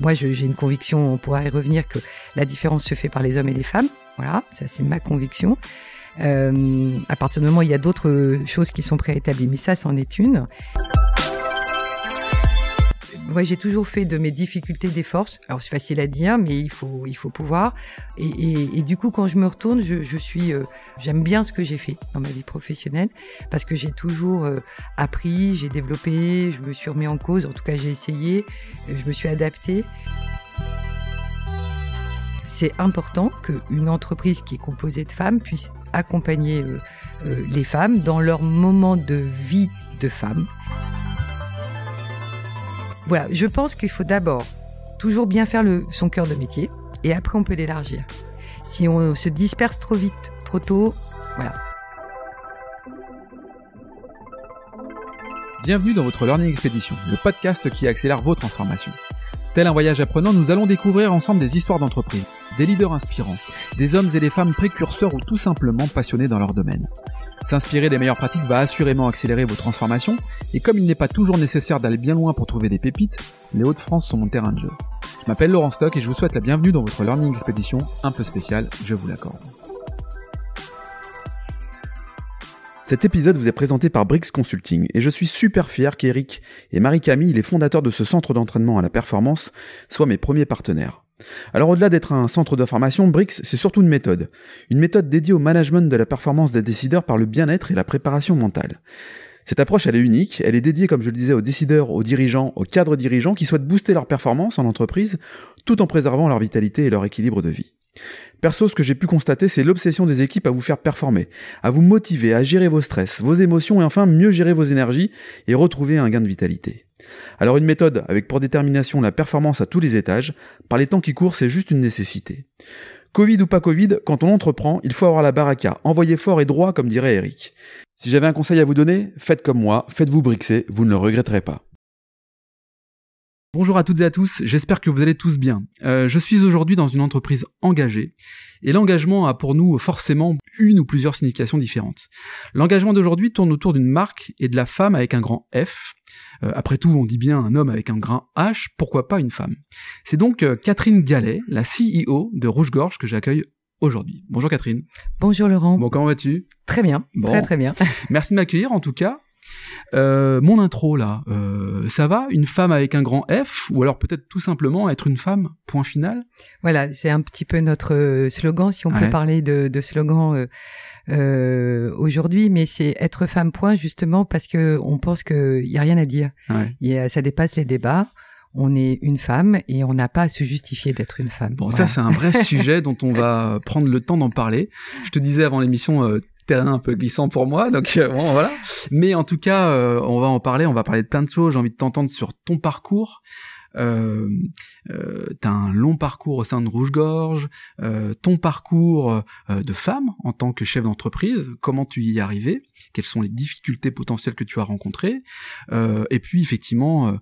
Moi, j'ai une conviction, on pourra y revenir, que la différence se fait par les hommes et les femmes. Voilà, ça c'est ma conviction. Euh, à partir du moment où il y a d'autres choses qui sont préétablies, mais ça, c'en est une. Moi, j'ai toujours fait de mes difficultés des forces. Alors, c'est facile à dire, mais il faut, il faut pouvoir. Et, du coup, quand je me retourne, je, je suis, euh, j'aime bien ce que j'ai fait dans ma vie professionnelle parce que j'ai toujours euh, appris, j'ai développé, je me suis remis en cause. En tout cas, j'ai essayé, je me suis adapté. C'est important qu'une entreprise qui est composée de femmes puisse accompagner euh, euh, les femmes dans leur moment de vie de femme. Voilà, je pense qu'il faut d'abord toujours bien faire son cœur de métier et après on peut l'élargir. Si on se disperse trop vite, trop tôt, voilà. Bienvenue dans votre Learning Expedition, le podcast qui accélère vos transformations. Tel un voyage apprenant, nous allons découvrir ensemble des histoires d'entreprise, des leaders inspirants, des hommes et des femmes précurseurs ou tout simplement passionnés dans leur domaine. S'inspirer des meilleures pratiques va assurément accélérer vos transformations, et comme il n'est pas toujours nécessaire d'aller bien loin pour trouver des pépites, les Hauts-de-France sont mon terrain de jeu. Je m'appelle Laurent Stock et je vous souhaite la bienvenue dans votre Learning Expedition un peu spéciale, je vous l'accorde. Cet épisode vous est présenté par Brix Consulting et je suis super fier qu'Eric et Marie-Camille, les fondateurs de ce centre d'entraînement à la performance, soient mes premiers partenaires. Alors au-delà d'être un centre de formation, Brix, c'est surtout une méthode. Une méthode dédiée au management de la performance des décideurs par le bien-être et la préparation mentale. Cette approche, elle est unique, elle est dédiée, comme je le disais, aux décideurs, aux dirigeants, aux cadres dirigeants qui souhaitent booster leur performance en entreprise tout en préservant leur vitalité et leur équilibre de vie. Perso, ce que j'ai pu constater, c'est l'obsession des équipes à vous faire performer, à vous motiver, à gérer vos stress, vos émotions et enfin mieux gérer vos énergies et retrouver un gain de vitalité. Alors une méthode avec pour détermination la performance à tous les étages, par les temps qui courent, c'est juste une nécessité. Covid ou pas Covid, quand on entreprend, il faut avoir la baraka, envoyer fort et droit comme dirait Eric. Si j'avais un conseil à vous donner, faites comme moi, faites-vous brixer, vous ne le regretterez pas. Bonjour à toutes et à tous, j'espère que vous allez tous bien. Euh, je suis aujourd'hui dans une entreprise engagée et l'engagement a pour nous forcément une ou plusieurs significations différentes. L'engagement d'aujourd'hui tourne autour d'une marque et de la femme avec un grand F. Euh, après tout, on dit bien un homme avec un grand H, pourquoi pas une femme? C'est donc euh, Catherine Gallet, la CEO de Rouge Gorge que j'accueille aujourd'hui. Bonjour Catherine. Bonjour Laurent. Bon, comment vas-tu? Très bien, Bon. très très bien. Merci de m'accueillir en tout cas. Euh, mon intro là, euh, ça va? Une femme avec un grand F? Ou alors peut-être tout simplement être une femme? Point final. Voilà, c'est un petit peu notre euh, slogan, si on Ouais. peut parler de, de slogan euh, euh, aujourd'hui, mais c'est être femme point justement parce que on pense qu'il y a rien à dire. Ouais. A- ça dépasse les débats. On est une femme et on n'a pas à se justifier d'être une femme. Bon, Voilà. ça c'est un vrai sujet dont on va prendre le temps d'en parler. Je te disais avant l'émission. Euh, terrain un peu glissant pour moi donc euh, bon voilà. Mais en tout cas euh, on va en parler on va parler de plein de choses. J'ai envie de t'entendre sur ton parcours. Euh, euh, t'as un long parcours au sein de Rouge-Gorge, euh, ton parcours euh, de femme en tant que chef d'entreprise, comment tu y es arrivé, quelles sont les difficultés potentielles que tu as rencontrées, euh, et puis effectivement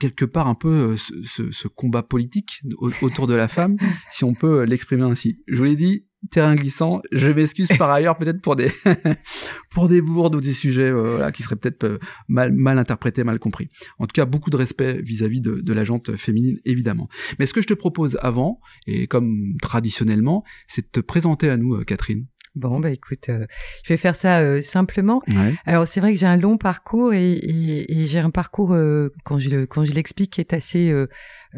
quelque part un peu ce, ce- ce combat politique au- autour de la femme, si on peut l'exprimer ainsi. Je vous l'ai dit, terrain glissant. Je m'excuse par ailleurs peut-être pour des pour des bourdes ou des sujets euh, voilà, qui seraient peut-être euh, mal mal interprétés, mal compris. En tout cas, beaucoup de respect vis-à-vis de, de la jante féminine, évidemment. Mais ce que je te propose avant, et comme traditionnellement, c'est de te présenter à nous, euh, Catherine. Bon, bah écoute, euh, je vais faire ça euh, simplement. Ouais. Alors c'est vrai que j'ai un long parcours et, et- et j'ai un parcours euh, quand je quand je l'explique qui est assez euh,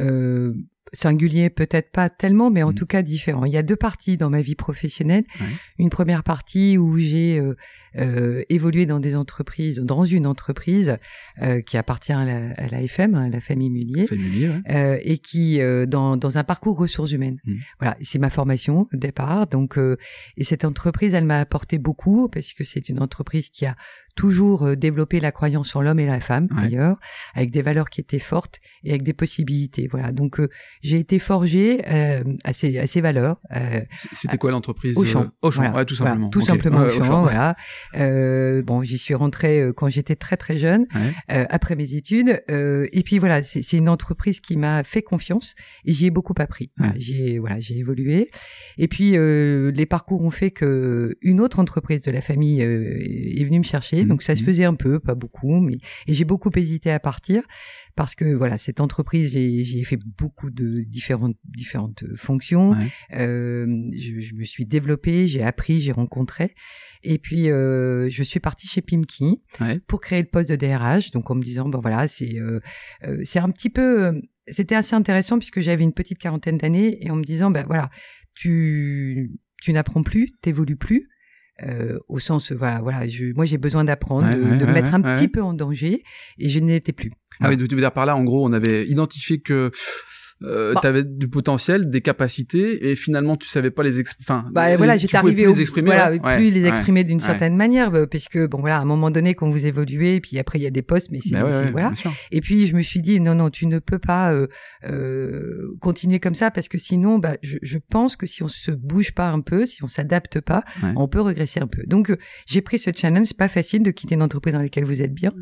euh, singulier, peut-être pas tellement, mais en Mhm. tout cas différent. Il y a deux parties dans ma vie professionnelle. Ouais. Une première partie où j'ai euh, euh, évolué dans des entreprises, dans une entreprise euh, qui appartient à la, à la FM, à la famille Mullier. Familier, ouais. Euh, et qui euh, dans, dans un parcours ressources humaines. Mhm. Voilà, c'est ma formation au départ. Donc, euh, et cette entreprise, elle m'a apporté beaucoup parce que c'est une entreprise qui a toujours euh, développé la croyance en l'homme et la femme Ouais. d'ailleurs, avec des valeurs qui étaient fortes et avec des possibilités. Voilà, donc euh, j'ai été forgée euh, à ces à ces valeurs. Euh, C'était quoi l'entreprise Auchan. euh, Auchan, Voilà. ouais, tout Voilà, simplement. tout simplement Ouais, Auchan, voilà. Euh, bon, j'y suis rentrée euh, quand j'étais très très jeune, euh, après mes études. Euh, et puis voilà, c'est une entreprise qui m'a fait confiance et j'y ai beaucoup appris. J'ai voilà, j'ai évolué. Et puis euh, les parcours ont fait que une autre entreprise de la famille euh, est venue me chercher. Donc ça se faisait un peu, pas beaucoup, mais et j'ai beaucoup hésité à partir parce que voilà cette entreprise j'ai fait beaucoup de différentes différentes fonctions. Euh, je, je, me suis développée j'ai appris j'ai rencontré. Et puis euh, je suis partie chez Pimki pour créer le poste de DRH donc en me disant ben voilà c'est euh, euh c'est un petit peu euh, c'était assez intéressant puisque j'avais une petite quarantaine d'années et en me disant ben voilà tu tu n'apprends plus t'évolues plus euh, au sens voilà voilà je, moi j'ai besoin d'apprendre de, de me mettre un petit peu en danger et je n'étais plus. Ah oui tu veux dire par là en gros on avait identifié que euh, bah. tu avais du potentiel, des capacités, et finalement tu savais pas les exprimer. Enfin, bah, voilà, j'étais arrivé au, les exprimer, voilà, plus les exprimer d'une certaine manière, euh, puisque bon voilà, à un moment donné, quand vous évoluez, et puis après il y a des postes, mais c'est bah voilà. Et puis je me suis dit non non, tu ne peux pas euh, euh, continuer comme ça parce que sinon, bah, je, je, pense que si on se bouge pas un peu, si on s'adapte pas, on peut regresser un peu. Donc euh, j'ai pris ce challenge, pas facile de quitter une entreprise dans laquelle vous êtes bien.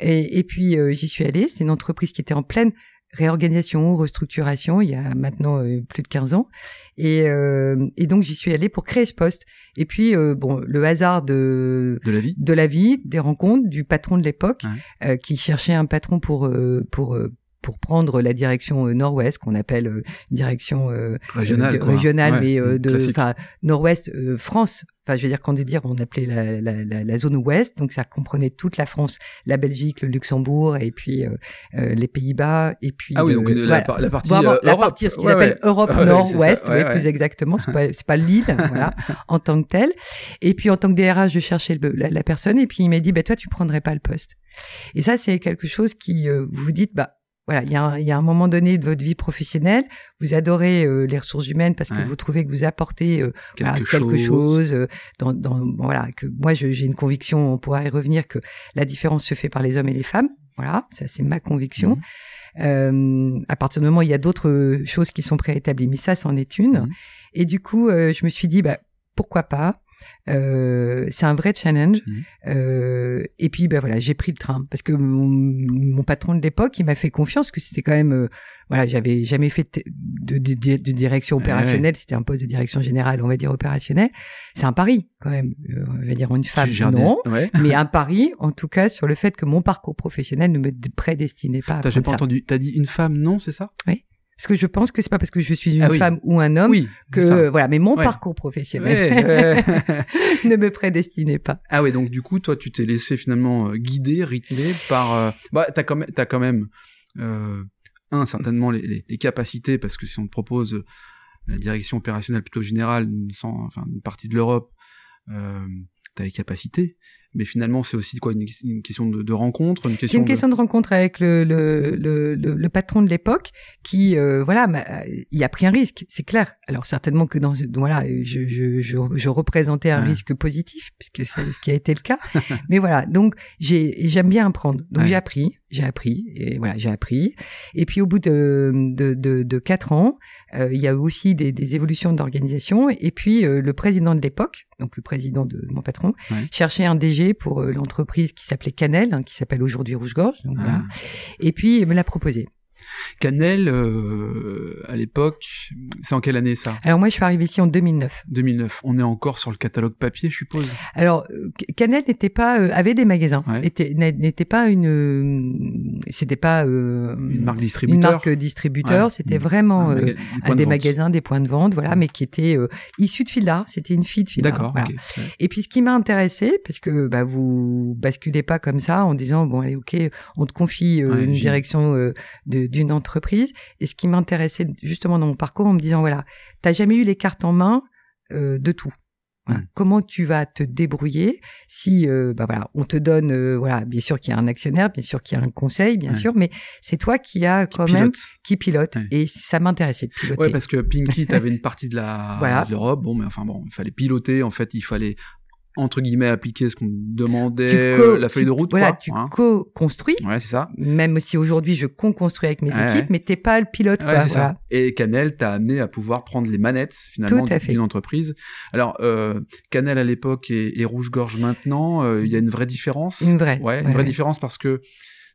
Et, et puis j'y suis allée. C'est une entreprise qui était en pleine réorganisation, restructuration, il y a maintenant euh, plus de 15 ans. Et, euh, et donc j'y suis allée pour créer ce poste. Et puis euh, bon, le hasard de de la vie, de la vie, des rencontres, du patron de l'époque qui cherchait un patron pour pour pour prendre la direction nord-ouest qu'on appelle direction régionale, régionale mais de enfin nord-ouest France. Enfin, je veux dire, quand dire, on appelait la, la, la, la, zone ouest, donc ça comprenait toute la France, la Belgique, le Luxembourg, et puis euh, euh les Pays-Bas, et puis ah oui, donc la, la, partie euh, la partie ce qu'ils appellent Europe Nord-Ouest, plus exactement, c'est pas c'est pas l'île, voilà, en tant que telle. Et puis en tant que DRH, je cherchais le, la, personne, et puis il m'a dit, bah toi, tu prendrais pas le poste. Et ça, c'est quelque chose qui euh, vous dites, bah voilà, il y, a un, il y a un moment donné de votre vie professionnelle, vous adorez euh, les ressources humaines parce que vous trouvez que vous apportez euh, quelque, chose, euh, dans, dans, voilà, que moi j'ai une conviction, on pourra y revenir, que la différence se fait par les hommes et les femmes. Voilà, ça c'est ma conviction. Mmh. à partir du moment où il y a d'autres choses qui sont préétablies, mais ça c'en est une. Mmh. Et du coup, je me suis dit, bah pourquoi pas euh, c'est un vrai challenge. Mmh. Euh, et puis, ben voilà, j'ai pris le train parce que mon, patron de l'époque, il m'a fait confiance que c'était quand même, euh, voilà, j'avais jamais fait de, de, de, direction opérationnelle. C'était un poste de direction générale, on va dire opérationnel. C'est un pari quand même. Euh, on va dire une femme, non, mais un pari, en tout cas, sur le fait que mon parcours professionnel ne me prédestinait pas. T'as pas entendu T'as dit une femme, non, c'est ça? Oui. Parce que je pense que c'est pas parce que je suis une ah femme ou un homme que voilà, mais mon parcours professionnel ne me prédestinait pas. Ah oui, donc du coup, toi, tu t'es laissé finalement euh, guider, rythmer par. Euh... Bah, t'as quand même, t'as quand même euh, un certainement les, les, les, capacités parce que si on te propose euh, la direction opérationnelle plutôt générale, sans, enfin, une partie de l'Europe, euh, t'as les capacités mais finalement c'est aussi quoi une, une question de, de, rencontre une question c'est une question de rencontre avec le le, le, le, patron de l'époque qui euh, voilà il a pris un risque c'est clair. Alors certainement que dans voilà je je je, je représentais un risque positif puisque c'est ce qui a été le cas. Mais voilà donc j'ai j'aime bien apprendre. Donc j'ai appris j'ai appris et voilà j'ai appris. Et puis au bout de de de, de quatre ans euh, il y a aussi des, des évolutions d'organisation. Et puis euh, le président de l'époque donc le président de mon patron cherchait un DG pour euh, l'entreprise qui s'appelait Canel, hein, qui s'appelle aujourd'hui Rouge Gorge. Ah. Et puis il me l'a proposé. Canel, euh, à l'époque, c'est en quelle année ça? Alors moi, je suis arrivée ici en 2009. 2009. On est encore sur le catalogue papier, je suppose? Alors euh, Canel n'était pas, euh, avait des magasins, n'était pas une, c'était pas une marque distributeur. Une marque distributeur, c'était vraiment des magasins, des points de vente, voilà, mais qui était issu de fil d'art. C'était une fille de D'accord. Et puis ce qui m'a intéressé, parce que bah, vous basculez pas comme ça en disant bon allez ok, on te confie une direction de d'une entreprise. Et ce qui m'intéressait justement dans mon parcours, en me disant voilà, t'as jamais eu les cartes en main euh, de tout. Comment tu vas te débrouiller si, euh, bah voilà, on te donne, euh, voilà, bien sûr qu'il y a un actionnaire, bien sûr qu'il y a un conseil, bien sûr, mais c'est toi qui a quand même qui pilote. Et ça m'intéressait de piloter. Ouais, parce que Pinky, t'avais une partie de la de l'Europe, bon, mais enfin bon, il fallait piloter. En fait, il fallait entre guillemets appliquer ce qu'on demandait la feuille de route voilà tu hein. co-construis. Ouais c'est ça. Même si aujourd'hui je co-construis avec mes équipes mais t'es pas le pilote quoi voilà. ça. et Canel t'a amené à pouvoir prendre les manettes finalement d'une entreprise. Alors euh, Canel à l'époque et, et Rouge Gorge maintenant. Euh, il y a une vraie différence. Une vraie ouais une vraie différence parce que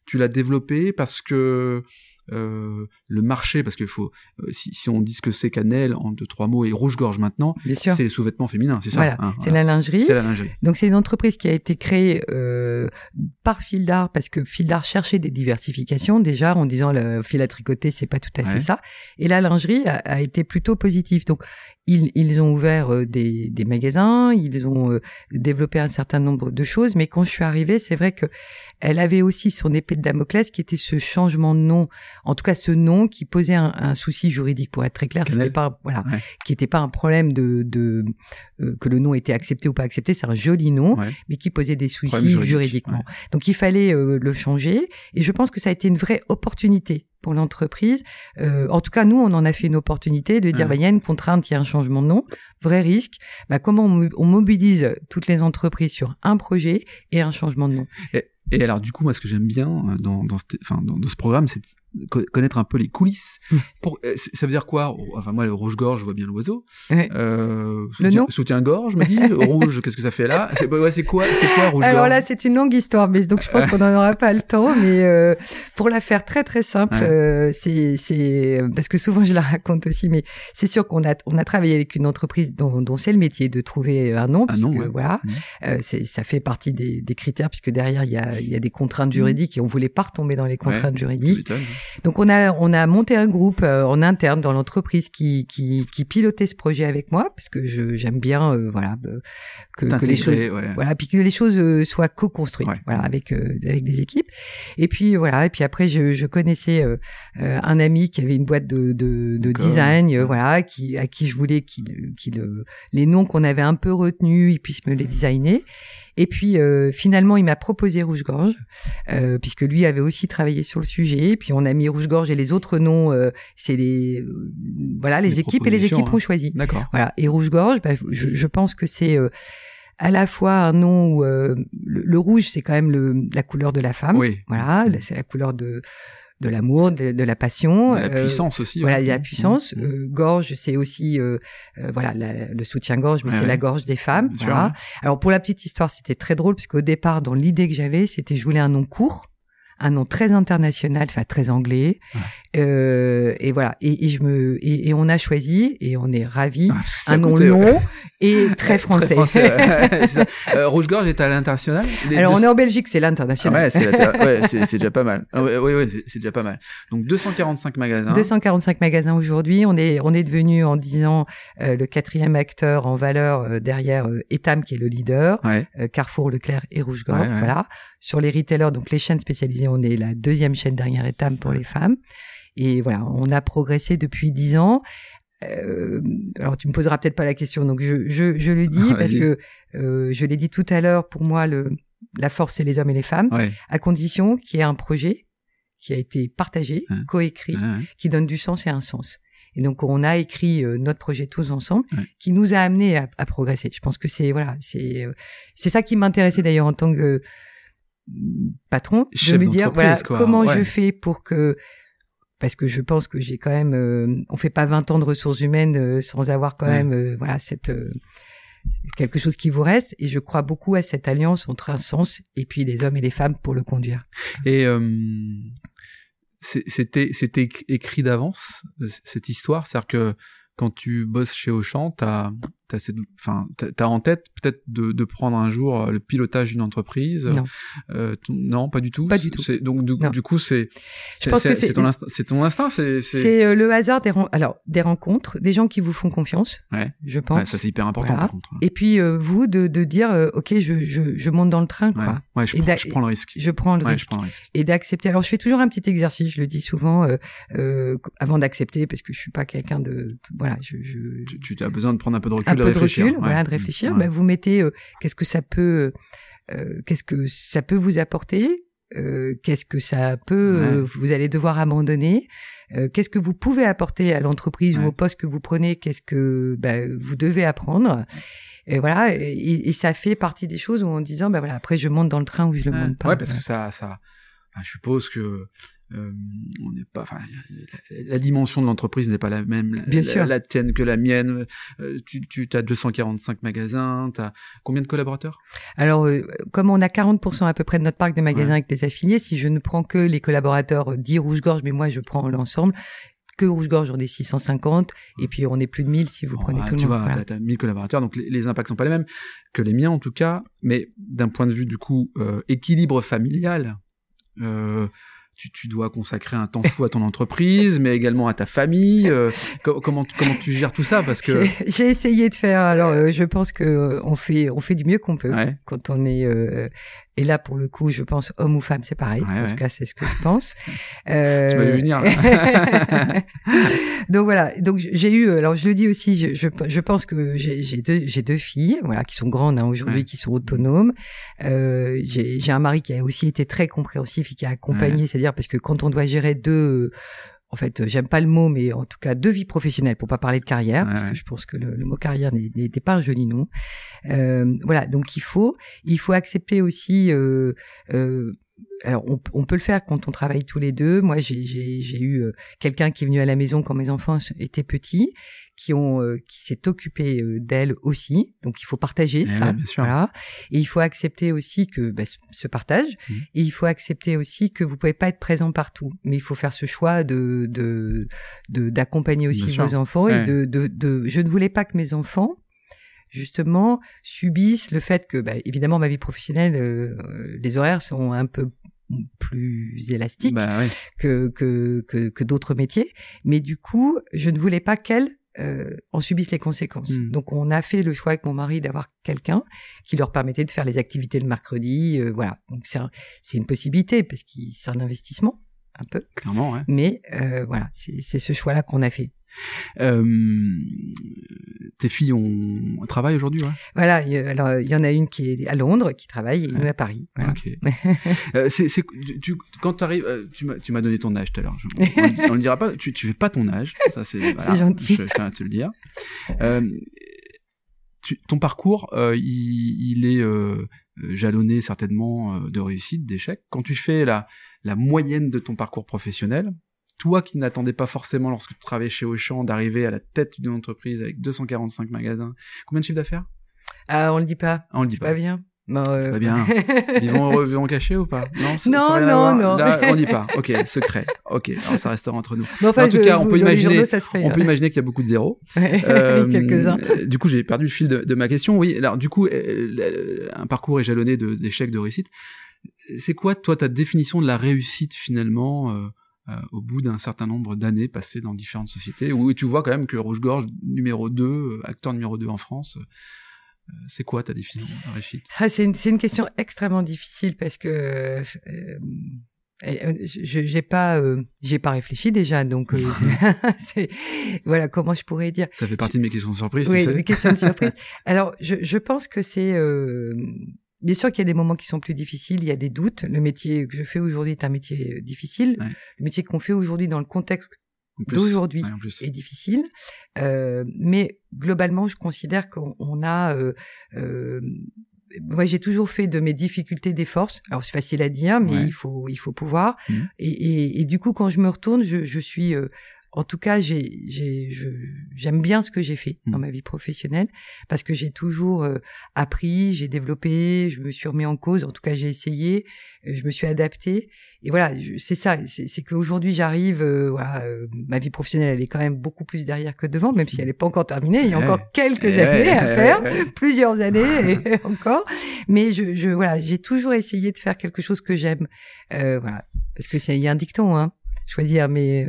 tu l'as développé parce que euh, le marché, parce qu'il faut, euh, si, si, on dit ce que c'est Cannelle en deux trois mots et rouge-gorge maintenant, c'est les sous-vêtements féminins, c'est ça Voilà, hein, c'est la lingerie. C'est la lingerie. Donc c'est une entreprise qui a été créée euh, par Fil d'Art parce que Fil d'Art cherchait des diversifications déjà en disant le fil à tricoter c'est pas tout à fait ça et la lingerie a, a été plutôt positive. Donc ils, ils ont ouvert euh, des, des, magasins, ils ont euh, développé un certain nombre de choses, mais quand je suis arrivée, c'est vrai que elle avait aussi son épée de Damoclès qui était ce changement de nom, en tout cas ce nom qui posait un, un souci juridique pour être très clair, c'était pas voilà, qui n'était pas un problème de, de euh, que le nom était accepté ou pas accepté, c'est un joli nom, mais qui posait des soucis juridiquement. Donc il fallait le changer, et je pense que ça a été une vraie opportunité pour l'entreprise. Euh, en tout cas, nous, on en a fait une opportunité de dire, bah, il y a une contrainte, il y a un changement de nom, vrai risque. Bah, comment on, mobilise toutes les entreprises sur un projet et un changement de nom? Et, et alors, du coup, moi, ce que j'aime bien euh, dans, dans, enfin, dans, dans ce programme, c'est connaître un peu les coulisses. Mmh. Pour, euh, ça veut dire quoi? Enfin moi le rouge-gorge, je vois bien l'oiseau. Euh, le nom? Soutien-gorge, je me dis. rouge, qu'est-ce que ça fait là? C'est ouais, c'est quoi C'est quoi rouge-gorge? Alors là, c'est une longue histoire, mais donc je pense qu'on n'en aura pas le temps. Mais euh, pour la faire très très simple, euh, c'est c'est parce que souvent je la raconte aussi, mais c'est sûr qu'on a on a travaillé avec une entreprise dont, dont c'est le métier de trouver un nom, puisque voilà, mmh. euh, c'est ça fait partie des, des critères puisque derrière il y a il y a des contraintes juridiques et on voulait pas retomber dans les contraintes juridiques. Donc on a on a monté un groupe euh, en interne dans l'entreprise qui, qui, qui pilotait ce projet avec moi parce que je j'aime bien euh, voilà euh, que, que, les choses voilà puis que les choses soient co-construites voilà avec avec des équipes. Et puis voilà et puis après je, je connaissais un ami qui avait une boîte de de, de design voilà qui à qui je voulais qu'il qu'il les noms qu'on avait un peu retenus il puisse me les designer et puis euh, finalement, il m'a proposé Rouge-Gorge, euh, puisque lui avait aussi travaillé sur le sujet. Puis on a mis Rouge-Gorge et les autres noms, euh, c'est les voilà les, équipes et les équipes hein. ont choisi. D'accord. Voilà. Et Rouge-Gorge, bah, je, je, pense que c'est à la fois un nom où le, rouge, c'est quand même le, la couleur de la femme. Oui. Voilà, c'est la couleur de de l'amour, de, la passion. La euh, puissance aussi. Voilà, il y a la puissance. Mmh. Euh, gorge, c'est aussi euh, voilà le soutien-gorge, mais c'est la gorge des femmes. Voilà. Alors pour la petite histoire, c'était très drôle parce qu'au départ, dans l'idée que j'avais, c'était je voulais un nom court un nom très international, enfin très anglais. Euh, et voilà. Et, et je me et, et, on a choisi et on est ravis ah, un nom long et très français. euh, Rouge-gorge est à l'international? Alors on est en Belgique, c'est l'international. Ah ouais, c'est ouais, déjà pas mal. Ah oui, oui, c'est déjà pas mal. Donc 245 magasins. 245 magasins aujourd'hui. On est on est devenu en 10 ans euh, le quatrième acteur en valeur euh, derrière Etam qui est le leader, Carrefour, Leclerc et Rouge-gorge. Voilà. Sur les retailers, donc les chaînes spécialisées, on est la deuxième chaîne derrière Etam pour les femmes. Et voilà, on a progressé depuis dix ans. Euh, alors tu me poseras peut-être pas la question, donc je, je, je le dis parce que euh, je l'ai dit tout à l'heure. Pour moi, le, la force c'est les hommes et les femmes, à condition qu'il y ait un projet qui a été partagé, coécrit, qui donne du sens et un sens. Et donc on a écrit euh, notre projet tous ensemble, qui nous a amené à, à, progresser. Je pense que c'est voilà, c'est euh, c'est ça qui m'intéressait d'ailleurs en tant que patron, de me dire voilà comment je fais pour que parce que je pense que j'ai quand même euh, on fait pas 20 ans de ressources humaines euh, sans avoir quand même euh, voilà cette euh, quelque chose qui vous reste. Et je crois beaucoup à cette alliance entre un sens et puis les hommes et les femmes pour le conduire. Et c'était c'était écrit d'avance cette histoire, c'est-à-dire que quand tu bosses chez Auchan, t'as t'as cette, enfin, t'as en tête peut-être de, de, prendre un jour euh, le pilotage d'une entreprise. Non. Euh, non, pas du tout. Pas du tout. Donc du, du, coup, c'est c'est ton, instinct, c'est ton instinct. C'est euh, le hasard des alors des rencontres, des gens qui vous font confiance. Ouais. Je pense. Ouais, ça c'est hyper important par contre. Et puis euh, vous de, de dire euh, ok, je, je, je monte dans le train ouais. quoi. Ouais, je, prends, je prends le risque. Je prends le, risque. Je prends le risque. Et d'accepter. Alors je fais toujours un petit exercice. Je le dis souvent avant d'accepter parce que je suis pas quelqu'un de voilà. Je, je... Tu, tu as besoin de prendre un peu de recul, de réfléchir. De recul, voilà de réfléchir. Ben, vous mettez euh, qu'est-ce que ça peut, euh, qu'est-ce que ça peut vous apporter, euh, qu'est-ce que ça peut, vous allez devoir abandonner. qu'est-ce que vous pouvez apporter à l'entreprise ou au poste que vous prenez Qu'est-ce que ben, vous devez apprendre et voilà, et, ça fait partie des choses où en disant, ben voilà, après je monte dans le train ou je le monte pas. Ouais, parce que ça, ça, je suppose que euh, on n'est pas, enfin, la, la, dimension de l'entreprise n'est pas la même, Bien la, sûr. la tienne que la mienne. Euh, tu, tu as 245 magasins, tu as combien de collaborateurs? Alors, euh, comme on a 40% à peu près de notre parc de magasins Ouais. avec des affiliés, si je ne prends que les collaborateurs euh, dits Rouge-Gorge, mais moi je prends l'ensemble, que Rouge-Gorge, on est 650, et puis on est plus de 1000 si vous Bon, prenez ah, tout le tu monde. vois, voilà. t'as 1000 collaborateurs, donc les, les impacts sont pas les mêmes que les miens en tout cas, mais d'un point de vue du coup euh, équilibre familial, euh, tu, tu dois consacrer un temps fou à ton entreprise, mais également à ta famille. euh, co- comment tu- comment tu gères tout ça? Parce que J'ai- essayé de faire. Alors, euh, je pense que euh, on fait on fait du mieux qu'on peut ouais, quand on est. et là, pour le coup, je pense homme ou femme, c'est pareil. Ouais, en ouais. tout cas, c'est ce que je pense. Euh, tu vas venir. donc voilà. Donc j'ai eu. Alors je le dis aussi. Je, je, je pense que j'ai deux j'ai deux filles, voilà, qui sont grandes hein, aujourd'hui, Ouais. qui sont autonomes. Euh, j'ai j'ai un mari qui a aussi été très compréhensif et qui a accompagné, c'est-à-dire parce que quand on doit gérer deux en fait, j'aime pas le mot, mais en tout cas deux vies professionnelles, pour pas parler de carrière, Ouais, parce ouais. que je pense que le, le mot carrière n'est- n'était pas un joli nom. Euh, voilà, donc il faut, il faut accepter aussi. Euh, euh, alors, on, on peut le faire quand on travaille tous les deux. Moi, j'ai- j'ai j'ai eu euh, quelqu'un qui est venu à la maison quand mes enfants étaient petits, qui ont, euh, qui s'est occupé euh, d'elle aussi. Donc, il faut partager Eh ça. ouais, bien sûr. Voilà. Et il faut accepter aussi que bah, ce- partage. Mhm. Et il faut accepter aussi que vous pouvez pas être présent partout, mais il faut faire ce choix de de de- d'accompagner aussi Bien sûr. vos enfants Ouais. et de, de de. Je ne voulais pas que mes enfants justement subissent le fait que, bah, évidemment, ma vie professionnelle, euh, les horaires sont un peu plus élastiques bah ouais. que que que, que d'autres métiers, mais du coup, je ne voulais pas qu'elles euh, en subissent les conséquences. Mm. Donc, on a fait le choix avec mon mari d'avoir quelqu'un qui leur permettait de faire les activités le mercredi. euh, voilà, donc c'est un- c'est une possibilité parce que c'est un investissement un peu, clairement. Ouais. mais euh, voilà, c'est c'est ce choix-là qu'on a fait. Euh, tes filles ont travaillent aujourd'hui, ouais? Voilà, alors il y en a une qui est à Londres, qui travaille, et une Ouais. à Paris. Voilà. Euh, c'est, c'est, tu, quand t'arrives, euh, tu m'as, tu m'as donné ton âge tout à l'heure. On, on le dira pas. Tu, tu fais pas ton âge. Ça c'est. voilà, gentil. Je, je tiens à te le dire. Tu- ton parcours, euh, il, il est euh, jalonné certainement de réussite, d'échecs. Quand tu fais la, la moyenne de ton parcours professionnel, toi qui n'attendais pas forcément lorsque tu travaillais chez Auchan d'arriver à la tête d'une entreprise avec 245 magasins, combien de chiffre d'affaires? Ah, on le dit pas. Ah, On le dit C'est pas. pas bien. Bon, C'est euh, pas bien. Vivons heureux, vivons cachés ou pas? Non, ça- Non, ça non. Là, on dit pas. Ok, secret. Ok, alors ça restera entre nous. enfin, en tout je- cas, on peut imaginer- journaux, ça se fait, On peut imaginer qu'il y a beaucoup de zéros. Ouais, Euh, quelques-uns. euh, Du coup, j'ai perdu le fil de, de ma question. Oui, alors du coup, euh, le- un parcours est jalonné de- d'échecs, de, réussites. C'est quoi, toi, ta définition de la réussite finalement euh, euh, au bout d'un certain nombre d'années passées dans différentes sociétés, où tu vois quand même que Rouge-Gorge numéro 2, euh, acteur numéro 2 en France, euh, c'est quoi ta définition Ah, c'est une, question extrêmement difficile parce que euh, euh, je j'ai pas euh, j'ai pas réfléchi déjà donc euh, voilà comment je pourrais dire? Ça fait partie de mes questions de surprise, oui des questions de surprise. Alors je, je pense que c'est euh, bien sûr qu'il y a des moments qui sont plus difficiles il y a des doutes le métier que je fais aujourd'hui est un métier euh, difficile Ouais. le métier qu'on fait aujourd'hui dans le contexte d'aujourd'hui Ouais, est difficile, euh, mais globalement, je considère qu'on on a. Euh, euh, moi, j'ai toujours fait de mes difficultés des forces. Alors, c'est facile à dire, mais Ouais. il faut, il faut pouvoir. Mhm. Et, et, et du coup, quand je me retourne, je, je suis. En tout cas, j'ai, j'ai, je, j'aime bien ce que j'ai fait dans Mhm. ma vie professionnelle parce que j'ai toujours euh, appris, j'ai développé, je me suis remis en cause. En tout cas, j'ai essayé, euh, je me suis adapté. Et voilà, je- c'est ça. C'est, c'est qu'aujourd'hui, j'arrive. euh, voilà, euh, ma vie professionnelle, elle est quand même beaucoup plus derrière que devant, même si elle n'est pas encore terminée. Il y a Ouais. encore quelques années à faire plusieurs années et encore. Mais je, je voilà, j'ai toujours essayé de faire quelque chose que j'aime. Euh, voilà, parce que c'est il y a un dicton, hein. Choisir mais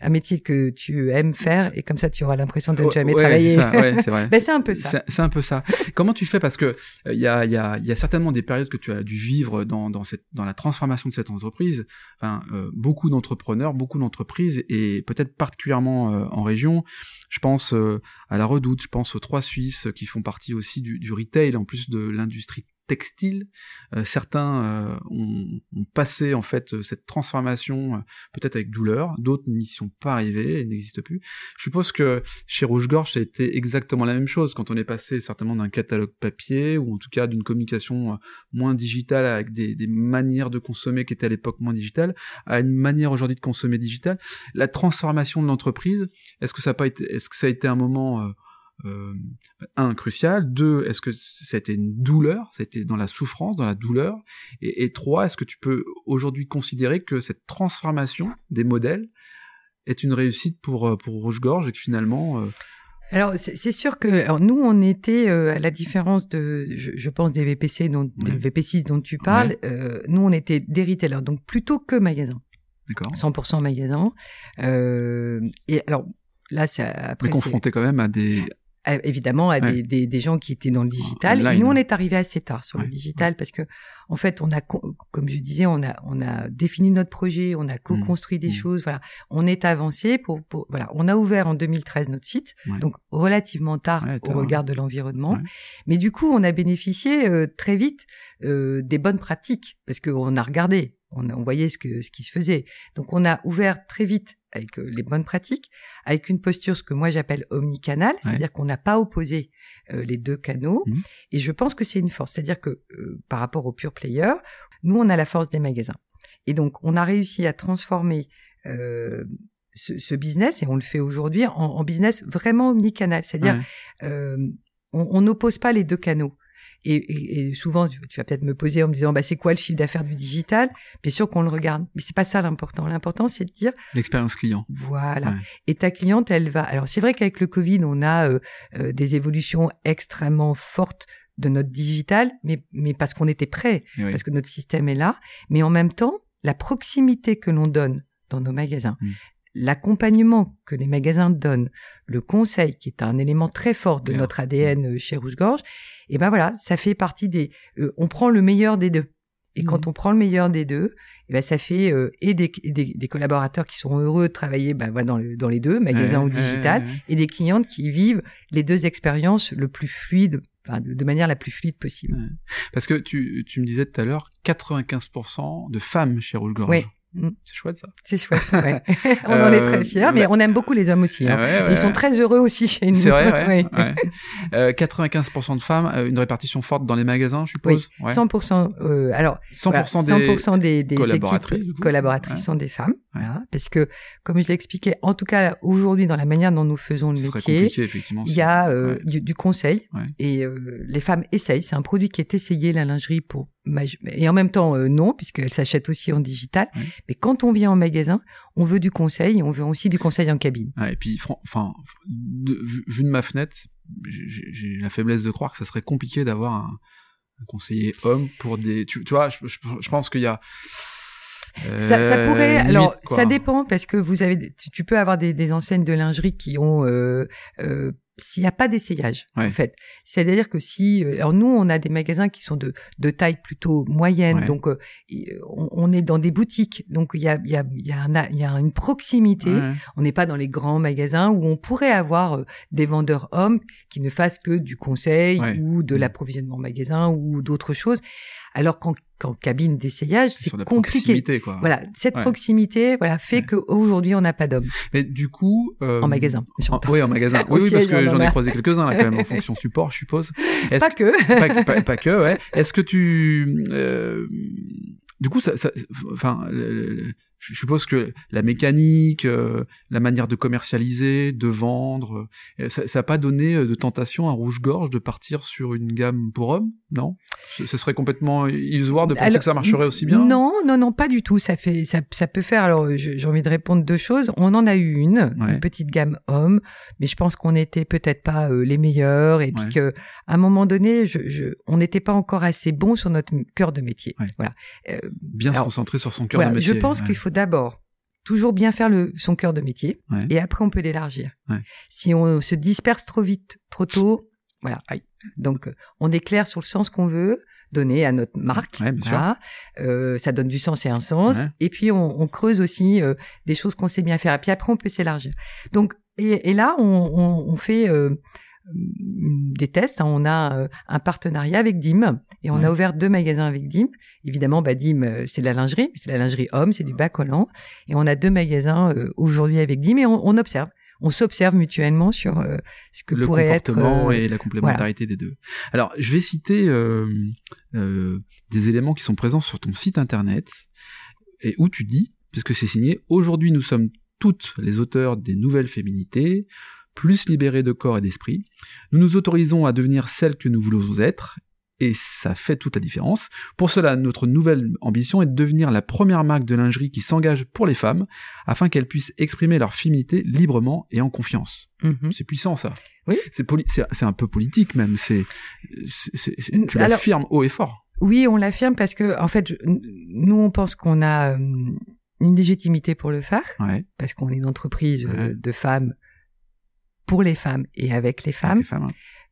un métier que tu aimes faire et comme ça tu auras l'impression de ne jamais ouais, travailler. c'est ça, ouais, c'est vrai. ben c'est un peu ça. C'est un peu ça. Comment tu fais? Parce que euh, il y, a, il y, a, y a certainement des périodes que tu as dû vivre dans, dans, cette, dans la transformation de cette entreprise. Enfin, euh, beaucoup d'entrepreneurs, beaucoup d'entreprises et peut-être particulièrement euh, en région. Je pense euh, à la Redoute, je pense aux Trois Suisses qui font partie aussi du, du retail en plus de l'industrie textile. Euh, certains euh, ont, ont, passé en fait cette transformation euh, peut-être avec douleur, d'autres n'y sont pas arrivés et n'existent plus. Je suppose que chez Rouge Gorge ça a été exactement la même chose quand on est passé certainement d'un catalogue papier ou en tout cas d'une communication moins digitale avec des, des, manières de consommer qui étaient à l'époque moins digitales à une manière aujourd'hui de consommer digitale. La transformation de l'entreprise, est-ce que ça a pas été, est-ce que ça a été un moment euh, un crucial, deux est-ce que ça été une douleur, ça été dans la souffrance, dans la douleur, et, et trois est-ce que tu peux aujourd'hui considérer que cette transformation des modèles est une réussite pour euh, pour Rouge-Gorge et que finalement euh... alors c'est sûr que alors, nous on était euh, à la différence de je, je, pense des VPC dont des VP6 dont tu parles, ouais. nous on était des retailers donc plutôt que magasin. D'accord. 100% magasin. Et alors là c'est après mais confronté quand même à des évidemment à ouais. des, des, des, gens qui étaient dans le digital. Online. Et nous, on est arrivé assez tard sur ouais. le digital parce que, en fait, on a, comme je disais, on a, on a défini notre projet, on a co-construit mmh. des mmh. choses. Voilà, on est avancé pour, pour, voilà, on a ouvert en 2013 notre site, ouais. donc relativement tard au regard de l'environnement. Mais du coup, on a bénéficié euh, très vite euh, des bonnes pratiques parce qu'on a regardé, on, on voyait ce que ce qui se faisait. Donc, on a ouvert très vite avec euh, les bonnes pratiques, avec une posture ce que moi j'appelle omnicanal, c'est-à-dire qu'on n'a pas opposé euh, les deux canaux. Mmh. Et je pense que c'est une force, c'est-à-dire que euh, par rapport aux pure players, nous on a la force des magasins. Et donc on a réussi à transformer euh, ce, ce, business, et on le fait aujourd'hui, en, en, business vraiment omnicanal, c'est-à-dire ouais. on n'oppose pas les deux canaux. Et, et, et, souvent, tu, tu vas peut-être me poser en me disant, bah, c'est quoi le chiffre d'affaires du digital? Bien sûr qu'on le regarde, mais c'est pas ça l'important. L'important, c'est de dire l'expérience client. Voilà. Ouais. Et ta cliente, elle va. Alors, c'est vrai qu'avec le Covid, on a euh, euh, des évolutions extrêmement fortes de notre digital, mais mais parce qu'on était prêt, oui. parce que notre système est là. Mais en même temps, la proximité que l'on donne dans nos magasins, mmh l'accompagnement que les magasins donnent, le conseil qui est un élément très fort de Bien. notre ADN euh, chez Rouge-Gorge, et ben voilà, ça fait partie des. Euh, on prend le meilleur des deux. Et mmh. quand on prend le meilleur des deux, et ben ça fait euh, et des, des, des, collaborateurs qui sont heureux de travailler ben, dans, le, dans les deux, magasin ou digital, et des clientes qui vivent les deux expériences le plus fluide, enfin, de, de, manière la plus fluide possible. Parce que tu, tu me disais tout à l'heure, 95% de femmes chez Rouge-Gorge. Oui. Mm. C'est chouette ça. C'est chouette. Ouais. on en est très fiers, mais on aime beaucoup les hommes aussi. Hein. Ouais, ouais, Ils sont très heureux aussi chez nous. C'est vrai. Ouais, euh, 95% de femmes, euh, une répartition forte dans les magasins, je suppose? Oui. 100%. Euh, alors 100%, voilà, 100 des, des, collaboratrices, équipes collaboratrices sont des femmes. Voilà, parce que, comme je l'expliquais, en tout cas aujourd'hui dans la manière dont nous faisons le métier, il y a euh, du, du, conseil et euh, les femmes essayent. C'est un produit qui est essayé la lingerie pour et en même temps euh, non puisqu'elle s'achète aussi en digital. Mais quand on vient en magasin on veut du conseil on veut aussi du conseil en cabine ah, et puis enfin vu de ma fenêtre j'ai la faiblesse de croire que ça serait compliqué d'avoir un, un, conseiller homme pour des tu, tu vois je, je, je pense qu'il y a euh, ça, ça, pourrait. Limite, alors, quoi. ça dépend parce que vous avez, tu, tu peux avoir des, des, enseignes de lingerie qui ont euh, euh, s'il n'y a pas d'essayage, ouais. en fait. C'est-à-dire que si, euh, alors nous, on a des magasins qui sont de, de taille plutôt moyenne, ouais. donc euh, on, on, est dans des boutiques, donc il y a, il y a, il y a, un, y a une proximité. Ouais. On n'est pas dans les grands magasins où on pourrait avoir euh, des vendeurs hommes qui ne fassent que du conseil ou de mmh. l'approvisionnement magasin ou d'autres choses. Alors qu'en qu'en cabine d'essayage, c'est compliqué. Quoi. Voilà, cette ouais. proximité, voilà, fait ouais. qu'aujourd'hui on n'a pas d'hommes. Mais du coup, euh, en magasin. En, oui, en magasin. oui, oui, parce que j'en ai croisé quelques-uns là quand même en fonction support, je suppose. Pas que. pas, pas, pas, que, ouais. Est-ce que tu, euh, du coup, ça, ça enfin, je suppose que la mécanique, euh, la manière de commercialiser, de vendre, euh, ça n'a pas donné euh, de tentation à rouge-gorge de partir sur une gamme pour hommes, non? Ce serait complètement illusoire de penser alors, que ça marcherait aussi bien? Non, non, non, pas du tout. Ça fait, ça, ça peut faire. Alors, j'ai envie de répondre deux choses. On en a eu une, ouais. une petite gamme homme, mais je pense qu'on n'était peut-être pas euh, les meilleurs et puis ouais. que à un moment donné, je, je on n'était pas encore assez bon sur notre cœur de métier. Ouais. Voilà. Euh, bien alors, se concentrer sur son cœur voilà, de métier. Je pense qu'il faut d'abord toujours bien faire le, son cœur de métier et après on peut l'élargir. Si on se disperse trop vite, trop tôt, voilà. Donc on est clair sur le sens qu'on veut donner à notre marque. Ouais, voilà. euh, ça donne du sens et un sens. Et puis on, on creuse aussi euh, des choses qu'on sait bien faire. Et puis après on peut s'élargir. Donc et, et, là on, on, on fait euh, des tests. Hein. On a un partenariat avec Dim et on a ouvert deux magasins avec Dim. Évidemment, bah, Dim, c'est de la lingerie, c'est de la lingerie homme, c'est du bas collant. Et on a deux magasins aujourd'hui avec Dim et on, observe on s'observe mutuellement sur ce que pourrait être le comportement et la complémentarité des deux. Alors, je vais citer euh, euh, des éléments qui sont présents sur ton site internet et où tu dis, puisque c'est signé, aujourd'hui nous sommes toutes les auteurs des nouvelles féminités, plus libérées de corps et d'esprit. Nous nous autorisons à devenir celles que nous voulons être, et ça fait toute la différence. Pour cela, notre nouvelle ambition est de devenir la première marque de lingerie qui s'engage pour les femmes, afin qu'elles puissent exprimer leur féminité librement et en confiance. Mhm. C'est puissant ça. Oui. C'est un peu politique même. C'est, tu l'affirmes haut et fort. Oui, on l'affirme parce que en fait, nous on pense qu'on a euh, une légitimité pour le faire, parce qu'on est une entreprise euh, de femmes pour les femmes et avec les femmes. Hein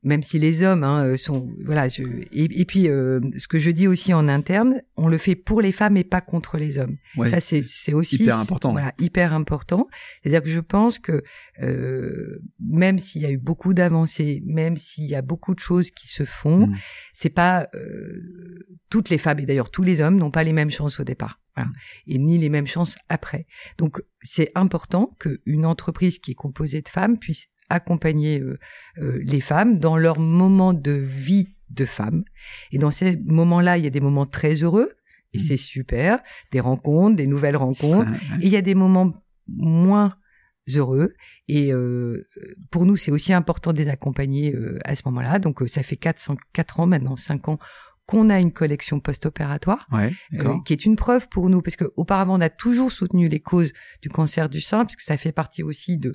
même si les hommes hein, euh, sont voilà je, et, puis euh, ce que je dis aussi en interne on le fait pour les femmes et pas contre les hommes. Ça c'est c'est aussi hyper important. voilà hyper important. C'est à dire que je pense que euh, même s'il y a eu beaucoup d'avancées même s'il y a beaucoup de choses qui se font mm. c'est pas euh, toutes les femmes et d'ailleurs tous les hommes n'ont pas les mêmes chances au départ voilà, et ni les mêmes chances après. Donc c'est important qu'une entreprise qui est composée de femmes puisse accompagner euh, euh, les femmes dans leur moment de vie de femme. Et dans ces moments-là, il y a des moments très heureux, et mmh. c'est super, des rencontres, des nouvelles rencontres, et il y a des moments moins heureux. Et euh, pour nous, c'est aussi important de les accompagner à ce moment-là. Donc, ça fait 4, 4 ans maintenant, 5 ans qu'on a une collection post-opératoire, qui est une preuve pour nous, parce qu'auparavant, on a toujours soutenu les causes du cancer du sein, puisque ça fait partie aussi de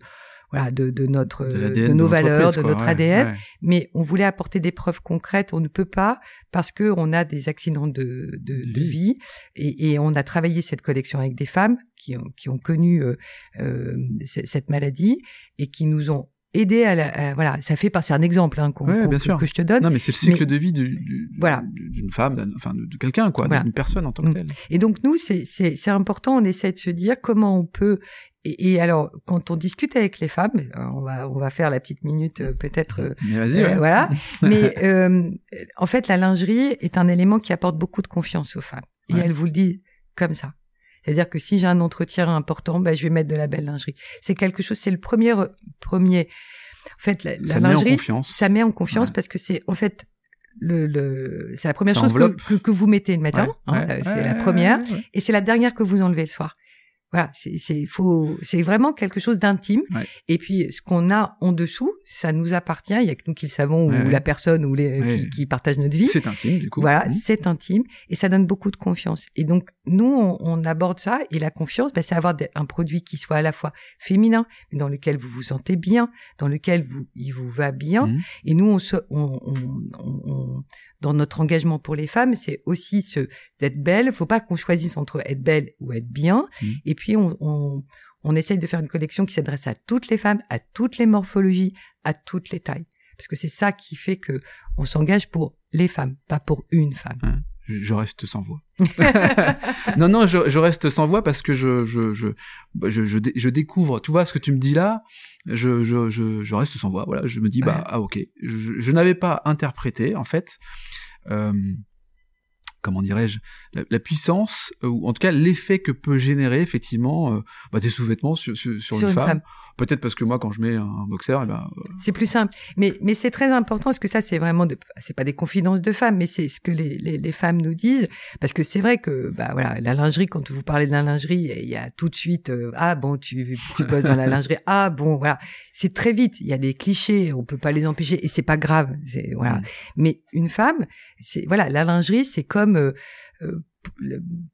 voilà de, de notre de, nos valeurs, de notre ADN, mais on voulait apporter des preuves concrètes. On ne peut pas parce que on a des accidents de, de, de vie. et, et, on a travaillé cette collection avec des femmes qui ont, qui ont connu euh, euh cette maladie et qui nous ont aidé à, la, voilà ça fait c'est un exemple hein, que, que, je te donne. Non mais c'est le cycle de vie du, du, voilà. d'une femme enfin de, quelqu'un quoi d'une personne en tant que mm. telle. Et donc nous c'est c'est important on essaie de se dire comment on peut et, alors, quand on discute avec les femmes, euh, on va on va faire la petite minute euh, peut-être. Euh, mais vas-y. Voilà. Mais en fait, la lingerie est un élément qui apporte beaucoup de confiance aux femmes. Et elle vous le dit comme ça. C'est-à-dire que si j'ai un entretien important, ben, je vais mettre de la belle lingerie. C'est quelque chose. C'est le premier premier. En fait, la, ça lingerie, met ça met en confiance parce que c'est en fait le, le c'est la première chose que, que, vous mettez le matin. Hein, c'est la première, et c'est la dernière que vous enlevez le soir. Voilà, c'est c'est faut c'est vraiment quelque chose d'intime. Et puis ce qu'on a en dessous, ça nous appartient. Il y a que nous qui le savons ou la personne ou les qui, qui partagent notre vie. C'est intime du coup. Voilà, mmh. c'est intime et ça donne beaucoup de confiance. Et donc nous on, on aborde ça et la confiance, ben, c'est avoir un produit qui soit à la fois féminin, mais dans lequel vous vous sentez bien, dans lequel vous il vous va bien. Mmh. Et nous on se on, on, on dans notre engagement pour les femmes, c'est aussi ce d'être belle. Il faut pas qu'on choisisse entre être belle ou être bien. Mmh. Et puis on, on, on essaye de faire une collection qui s'adresse à toutes les femmes, à toutes les morphologies, à toutes les tailles, parce que c'est ça qui fait que on s'engage pour les femmes, pas pour une femme. Je reste sans voix. non, non, je, je, reste sans voix parce que je, je, je, je, je, découvre. Tu vois ce que tu me dis là? Je, je, je, je reste sans voix. Voilà, je me dis bah ah ok. Je, je n'avais pas interprété en fait euh, comment dirais-je, la, puissance, euh, ou en tout cas l'effet que peut générer effectivement euh, bah, des sous-vêtements sur, sur, une, femme. Peut-être parce que moi, quand je mets un boxer, eh ben, euh, c'est plus simple. Mais mais c'est très important parce que ça, c'est vraiment, de... c'est pas des confidences de femmes, mais c'est ce que les, les, les, femmes nous disent. Parce que c'est vrai que bah voilà, la lingerie, quand vous parlez de la lingerie, il y a tout de suite ah bon, tu tu bosses dans la lingerie, ah bon, voilà, c'est très vite. Il y a des clichés, on peut pas les empêcher et c'est pas grave. Voilà. Mm. Mais une femme, c'est voilà, la lingerie, c'est comme euh, euh,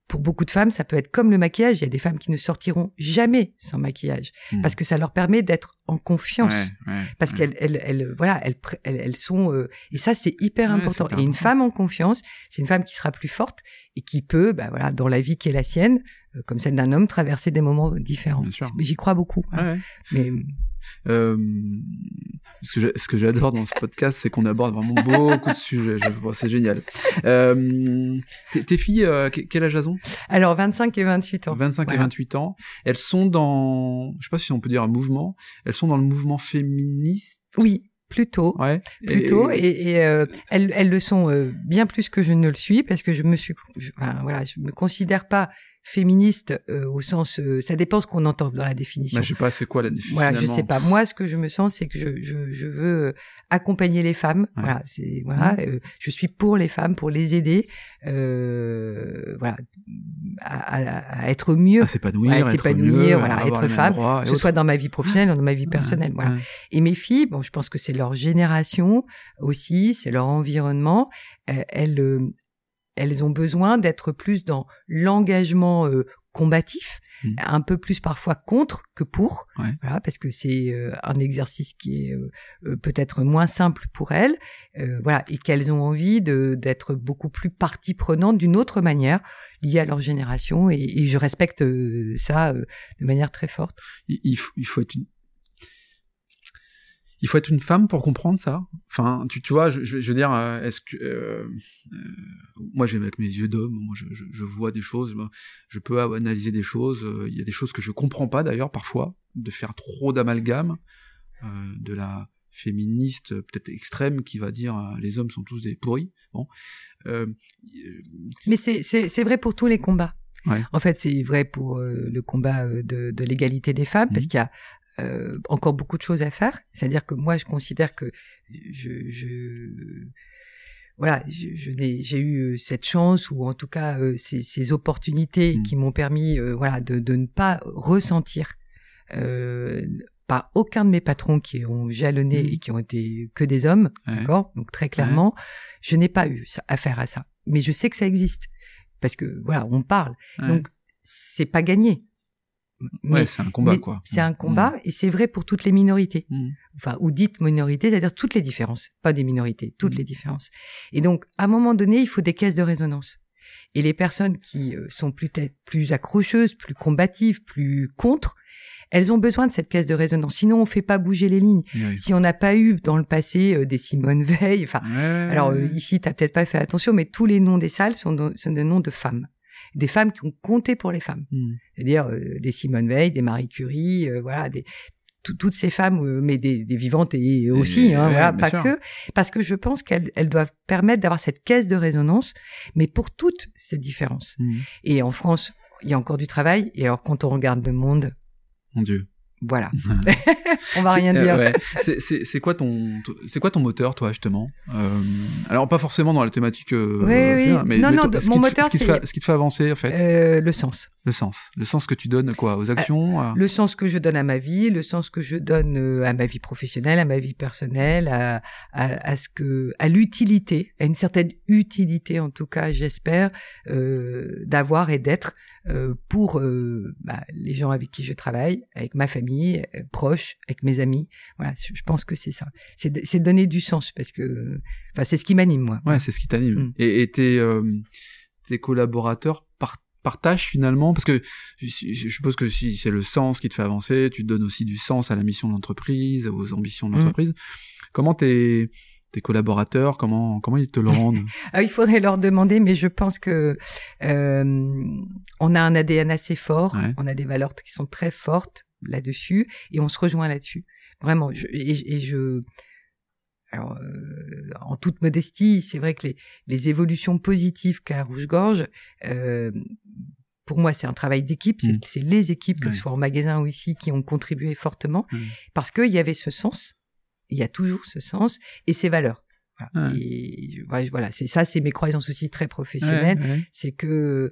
pour beaucoup de femmes, ça peut être comme le maquillage. Il y a des femmes qui ne sortiront jamais sans maquillage hmm. parce que ça leur permet d'être en confiance, parce qu'elles, elles, voilà, elles, elles, sont euh, et ça c'est hyper important. Et une femme en confiance, c'est une femme qui sera plus forte et qui peut, bah voilà, dans la vie qui est la sienne, comme celle d'un homme, traverser des moments différents. J'y crois beaucoup. Hein. Mais euh, ce que j'adore dans ce podcast, c'est qu'on aborde vraiment beaucoup de sujets. C'est génial. Euh, tes, filles, euh, quel âge elles ont? Alors 25 et 28 ans. 25 et 28 ans. Elles sont dans, je sais pas si on peut dire un mouvement. Elles sont dans le mouvement féministe? Oui. Plutôt, Ouais. plutôt, et, et, euh, elles, elles le sont euh, bien plus que je ne le suis parce que je me suis, je, enfin, voilà, je me considère pas féministe euh, au sens, euh, ça dépend ce qu'on entend dans la définition. Bah, je sais pas, c'est quoi la définition Voilà, je sais pas. Moi, ce que je me sens, c'est que je, je, je veux euh, accompagner les femmes. Ouais. Voilà, c'est voilà. euh, je suis pour les femmes, pour les aider. Euh, voilà, à, à- à être mieux, À s'épanouir, Ouais, être s'épanouir, mieux, voilà, avoir être femme, que ce soit dans ma vie professionnelle ou dans ma vie personnelle. Voilà. Et mes filles, bon, je pense que c'est leur génération aussi, c'est leur environnement. Euh, elles, euh, elles ont besoin d'être plus dans l'engagement euh, combatif, Mm. un peu plus parfois contre que pour, Ouais. voilà, parce que c'est euh, un exercice qui est euh, euh, peut-être moins simple pour elles, euh, voilà, et qu'elles ont envie d'être beaucoup plus partie prenante d'une autre manière liée à leur génération, et, et je respecte euh, ça euh, de manière très forte. il, il faut, il faut être une il faut être une femme pour comprendre ça. Enfin, tu, tu vois, je, je, je veux dire, euh, est-ce que euh, euh, moi, j'ai avec mes yeux d'homme, moi, je, vois des choses, je peux analyser des choses. euh, Il y a des choses que je comprends pas d'ailleurs parfois, de faire trop d'amalgame, euh, de la féministe peut-être extrême qui va dire les hommes sont tous des pourris. Bon, Mais c'est vrai pour tous les combats. Ouais. En fait, c'est vrai pour euh, le combat de, de l'égalité des femmes, parce Mhm. qu'il y a euh, encore beaucoup de choses à faire. C'est-à-dire que moi, je considère que je, je voilà, je, je n'ai, j'ai eu euh, cette chance ou en tout cas euh, ces, ces opportunités Mhm. qui m'ont permis, euh, voilà, de, de ne pas ressentir par aucun de mes patrons qui ont jalonné Mhm. et qui ont été que des hommes, Ouais. d'accord? Donc très clairement, je n'ai pas eu ça- affaire à ça, mais je sais que ça existe parce que voilà, on parle. ouais. Donc c'est pas gagné. Ouais, c'est un combat quoi. C'est un combat et c'est vrai pour toutes les minorités Mm. enfin ou dites minorités, c'est-à-dire toutes les différences, pas des minorités, toutes Mm. les différences. Et donc à un moment donné, il faut des caisses de résonance. Et les personnes qui euh, sont peut-être plus accrocheuses, plus combatives, plus contre, elles ont besoin de cette caisse de résonance. Sinon, on fait pas bouger les lignes. Oui. Si on n'a pas eu dans le passé euh, des Simone Veil, enfin, Ouais, alors euh, ici, t'as peut-être pas fait attention, mais tous les noms des salles sont, de- sont des noms de femmes, des femmes qui ont compté pour les femmes Mm. c'est-à-dire euh, des Simone Veil, des Marie Curie, euh, voilà, des tout- toutes ces femmes, euh, mais des, des vivantes et aussi, hein, ouais, voilà, pas sûr. que, parce que je pense qu'elles elles doivent permettre d'avoir cette caisse de résonance, mais pour toutes ces différences. Mm. Et en France, il y a encore du travail. Et alors, quand on regarde le monde, Mon Dieu. Voilà, on va rien euh, dire. ouais. C'est- quoi ton c'est quoi ton moteur toi justement? Euh, Alors pas forcément dans la thématique. euh, Oui, oui. mais Non, mais non, ce mon moteur, c'est- ce qui te fait avancer en fait, Euh, le sens. le sens, le sens que tu donnes quoi aux actions. à- le sens que je donne à ma vie, le sens que je donne euh, à ma vie professionnelle, à ma vie personnelle, à, à, à ce que, à l'utilité, à une certaine utilité en tout cas, j'espère, euh, d'avoir et d'être euh, pour euh, bah, les gens avec qui je travaille, avec ma famille, euh, proche, avec mes amis. Voilà, je pense que c'est ça. C'est c'est donner du sens parce que, enfin, c'est ce qui m'anime moi. Ouais, c'est ce qui t'anime. Mm. Et, et tes euh, tes collaborateurs par partagent finalement? Parce que je, je suppose que si c'est le sens qui te fait avancer, tu donnes aussi du sens à la mission de l'entreprise, aux ambitions de Mm. l'entreprise. Comment tes tes collaborateurs, comment comment ils te le rendent? Ah, il faudrait leur demander, mais je pense que euh, on a un ADN assez fort, Ouais. on a des valeurs qui sont très fortes là-dessus, et on se rejoint là-dessus. Vraiment, je, et, et je, alors, euh, en toute modestie, c'est vrai que les, les évolutions positives qu'a Rouge-Gorge, euh, pour moi, c'est un travail d'équipe. C'est Mm. c'est les équipes, que ce soit en magasin ou ici, qui ont contribué fortement, Mm. parce qu'il y avait ce sens. Il y a toujours ce sens et ces valeurs. Voilà. Ouais. Et voilà, c'est ça, c'est mes croyances aussi très professionnelles. Ouais, ouais. C'est que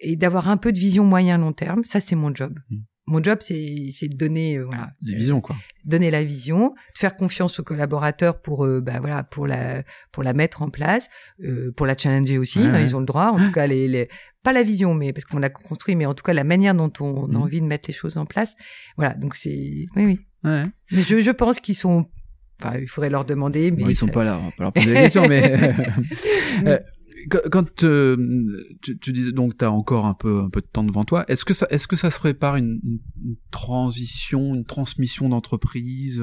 et d'avoir un peu de vision moyen long terme, ça c'est mon job. Mm. Mon job, c'est c'est de donner euh, voilà, Les visions quoi. donner la vision, de faire confiance aux collaborateurs pour euh, bah voilà pour la pour la mettre en place, euh, pour la challenger aussi. Hein. Ils ont le droit. En tout cas, les, les pas la vision, mais parce qu'on l'a construit, mais en tout cas la manière dont on Mhm. a envie de mettre les choses en place. Voilà. Donc c'est oui oui. Ouais. Mais je je pense qu'ils sont. Enfin, il faudrait leur demander. Mais Bon, ils sont pas là, on va pas leur poser des questions, mais Euh, quand, euh, tu, tu disais donc t'as encore un peu un peu de temps devant toi, est-ce que ça est-ce que ça se prépare une, une, transition, une transmission d'entreprise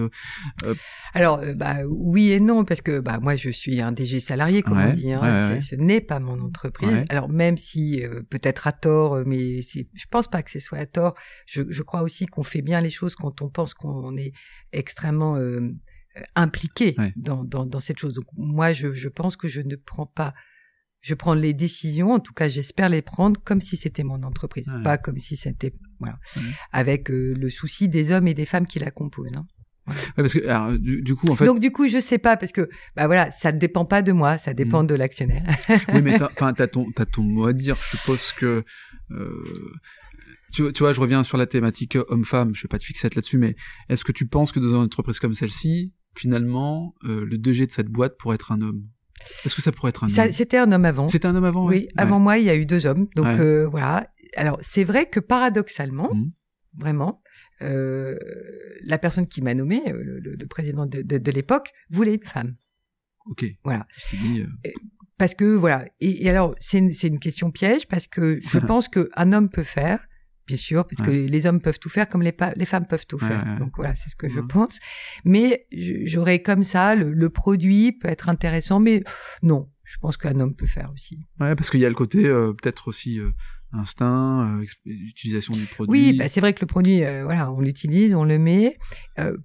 euh, Alors, euh, bah, oui et non, parce que bah, moi, je suis un DG salarié, comme Ouais, on dit. Hein, ouais, C'est- ouais. Ce n'est pas mon entreprise. Alors, même si euh, peut-être à tort, euh, mais c'est, je pense pas que ce soit à tort. Je, je crois aussi qu'on fait bien les choses quand on pense qu'on est extrêmement euh, impliqué dans, dans, dans cette chose. Donc moi, je, je pense que je ne prends pas, je prends les décisions, en tout cas j'espère les prendre comme si c'était mon entreprise, Ouais. pas comme si c'était voilà, Ouais. avec euh, le souci des hommes et des femmes qui la composent. hein. Ouais, parce que alors, du, du coup, en fait, Donc du coup, je sais pas parce que bah voilà, ça ne dépend pas de moi, ça Mm. dépend de l'actionnaire. oui, mais t'as, enfin, t'as ton, ton mot à dire. Je suppose que, euh, tu, tu vois, je reviens sur la thématique homme-femme. Je vais pas te fixer là-dessus, mais est-ce que tu penses que dans une entreprise comme celle-ci, finalement, euh, le 2G de cette boîte pourrait être un homme? Est-ce que ça pourrait être un Ça, homme C'était un homme avant. C'était un homme avant. Oui, ouais avant moi, il y a eu deux hommes. Donc Ouais. euh, voilà. Alors c'est vrai que paradoxalement, Mhm. vraiment, euh, la personne qui m'a nommé, euh, le, le- le président de, de- de l'époque, voulait une femme. Ok. Voilà. Je t'ai dit. euh, Parce que voilà. Et, et alors c'est une, une question piège parce que je pense que un homme peut faire. Bien sûr, parce que Ouais. les, hommes peuvent tout faire comme les, femmes peuvent tout faire. ouais. Donc voilà, c'est ce que je Ouais. pense. Mais j'aurais comme ça, le, le produit peut être intéressant, mais non, je pense qu'un homme peut faire aussi. Ouais, parce qu'il y a le côté euh, peut-être aussi euh, instinct, euh, utilisation du produit. Oui, bah, c'est vrai que le produit, voilà, on l'utilise, on le met.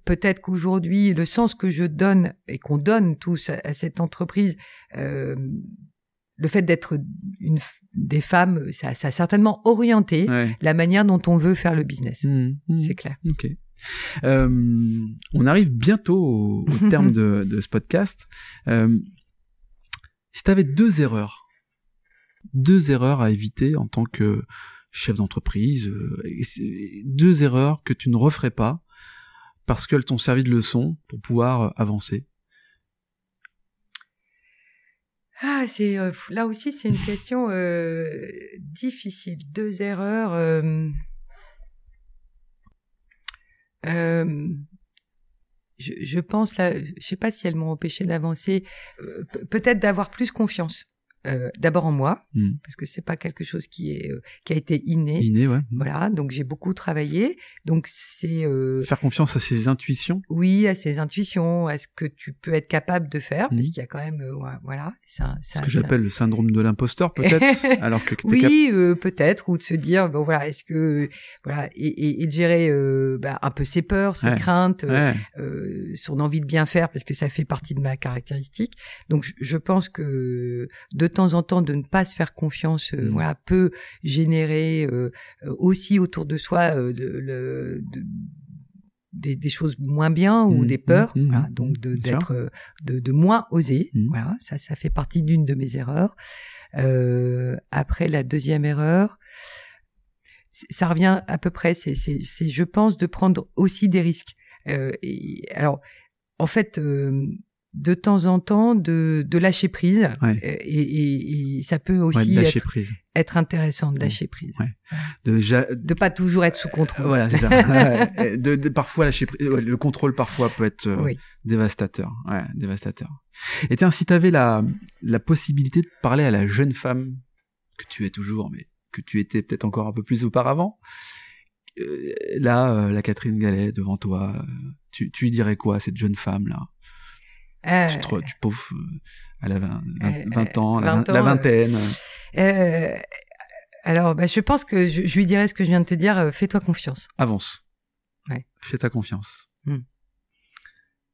Peut-être qu'aujourd'hui, le sens que je donne et qu'on donne tous à, à cette entreprise, le fait d'être une des femmes, ça, ça a certainement orienté Ouais. la manière dont on veut faire le business. Mmh, mmh. C'est clair. Ok. Euh, on arrive bientôt au, au terme de, de ce podcast. Euh, si tu avais deux erreurs, deux erreurs à éviter en tant que chef d'entreprise, euh, deux erreurs que tu ne referais pas parce qu'elles t'ont servi de leçon pour pouvoir euh, avancer. Ah, c'est euh, là aussi c'est une question euh, difficile. Deux erreurs. euh, je, je pense là, je sais pas si elles m'ont empêché d'avancer. pe- Peut-être d'avoir plus confiance. Euh, D'abord en moi, Mm. parce que c'est pas quelque chose qui est euh, qui a été inné. Inné, ouais. Voilà, donc j'ai beaucoup travaillé. Donc c'est euh, Faire confiance à ses intuitions. oui à ses intuitions, à ce que tu peux être capable de faire, parce Mhm. qu'il y a quand même voilà, ça, Ce que j'appelle le syndrome de l'imposteur, peut-être, alors que cap- oui, peut-être, ou de se dire, bon voilà, est-ce que voilà, et, et, et de gérer bah, un peu ses peurs, ses Ouais. craintes, Ouais. son envie de bien faire, parce que ça fait partie de ma caractéristique. Donc, je, je pense que de temps en temps, de ne pas se faire confiance, euh, Mm. voilà, peut générer euh, euh, aussi autour de soi de- des, des choses moins bien ou Mm, des peurs, mm, voilà, mm, donc de- d'être de, de moins oser. Voilà, ça, ça fait partie d'une de mes erreurs. Euh, après, la deuxième erreur, ça revient à peu près, c'est, c'est, c'est, je pense, de prendre aussi des risques. Euh, et, alors, en fait, euh, de temps en temps, de, de lâcher prise, Ouais. Et, et, et ça peut aussi être, prise. être intéressant de lâcher prise, Ouais. De ja- de pas toujours être sous contrôle. Voilà, c'est ça. De, de- parfois lâcher prise. ouais, le contrôle parfois peut être euh, Oui. dévastateur. Ouais, dévastateur. Et tiens, si tu avais la, la possibilité de parler à la jeune femme que tu es toujours, mais que tu étais peut-être encore un peu plus auparavant, euh, là, euh, la Catherine Gallet devant toi, tu, tu lui dirais quoi à cette jeune femme là Euh, Tu te tu pauvres euh, à la 20, Euh, 20 ans, la, 20 vingt- la ans, euh, vingtaine. euh, alors, bah, je pense que je, je lui dirais ce que je viens de te dire. euh, Fais-toi confiance. avance. Ouais. Fais ta confiance. Hmm.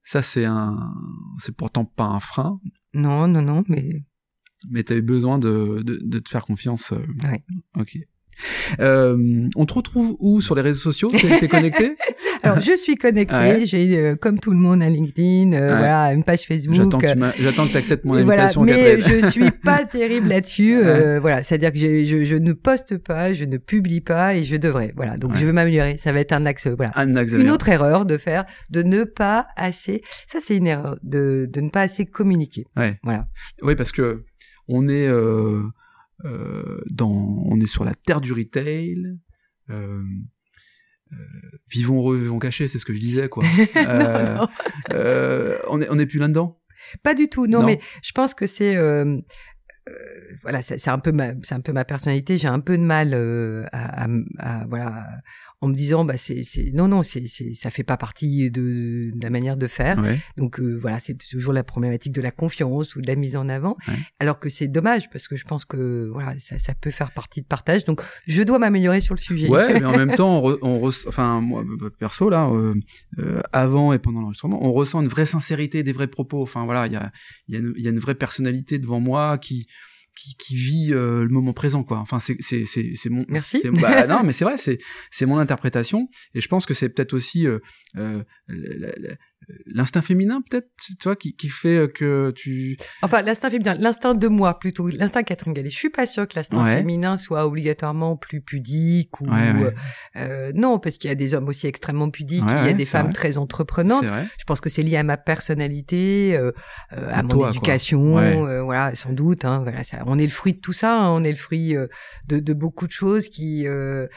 Ça, c'est un, c'est pourtant pas un frein, Non, non, non, mais mais tu as eu besoin de, de, de te faire confiance. euh, Ouais. Ok. Euh, on te retrouve où sur les réseaux sociaux? T'es connecté? Alors, je suis connectée, Ouais. j'ai euh, comme tout le monde un LinkedIn, euh, Ouais. voilà, une page Facebook. J'attends que tu acceptes mon voilà, invitation, mais je suis pas terrible là-dessus. voilà, c'est-à-dire que je, je ne poste pas, je ne publie pas et je devrais. Voilà, donc je vais m'améliorer. Ça va être un axe. Voilà. Anne Naxamer. Une autre erreur de faire, de ne pas assez. Ça, c'est une erreur de, de ne pas assez communiquer. Ouais. Voilà. Oui, parce que on est dans, on est sur la terre du retail. Euh, euh, vivons heureux, vivons cachés, c'est ce que je disais, quoi. Euh, Non, non, euh, on est, on est plus là-dedans? pas du tout. Non, Non. mais je pense que c'est. euh, euh, voilà, c'est c'est un peu ma, c'est un peu ma personnalité. J'ai un peu de mal euh, à, à- à- voilà en me disant bah c'est c'est non non c'est c'est ça fait pas partie de, de la manière de faire Ouais. donc euh, voilà c'est toujours la problématique de la confiance ou de la mise en avant Ouais. alors que c'est dommage parce que je pense que voilà ça ça peut faire partie de partage donc je dois m'améliorer sur le sujet Ouais, mais en même temps, on, re- on res- enfin moi perso là, euh, euh, avant et pendant l'enregistrement, on ressent une vraie sincérité, des vrais propos. Enfin voilà, il y a il y a, une, il y a une vraie personnalité devant moi qui qui, qui vit euh, le moment présent quoi. Enfin c'est c'est c'est c'est mon Merci. bah, non mais c'est vrai, c'est c'est mon interprétation et je pense que c'est peut-être aussi euh, euh, la- la- l'instinct féminin peut-être, tu vois, qui qui fait que tu Enfin, l'instinct féminin, l'instinct de moi plutôt, l'instinct Catherine. Je suis pas sûre que l'instinct Ouais. féminin soit obligatoirement plus pudique ou Ouais, ouais. euh, non, parce qu'il y a des hommes aussi extrêmement pudiques, il y a des femmes vrai. très entreprenantes. Je pense que c'est lié à ma personnalité, euh, euh, à, À mon toi, éducation, euh, voilà, sans doute. Hein, voilà, ça, on est le fruit de tout ça. hein, on est le fruit euh, de, de beaucoup de choses, qui, euh,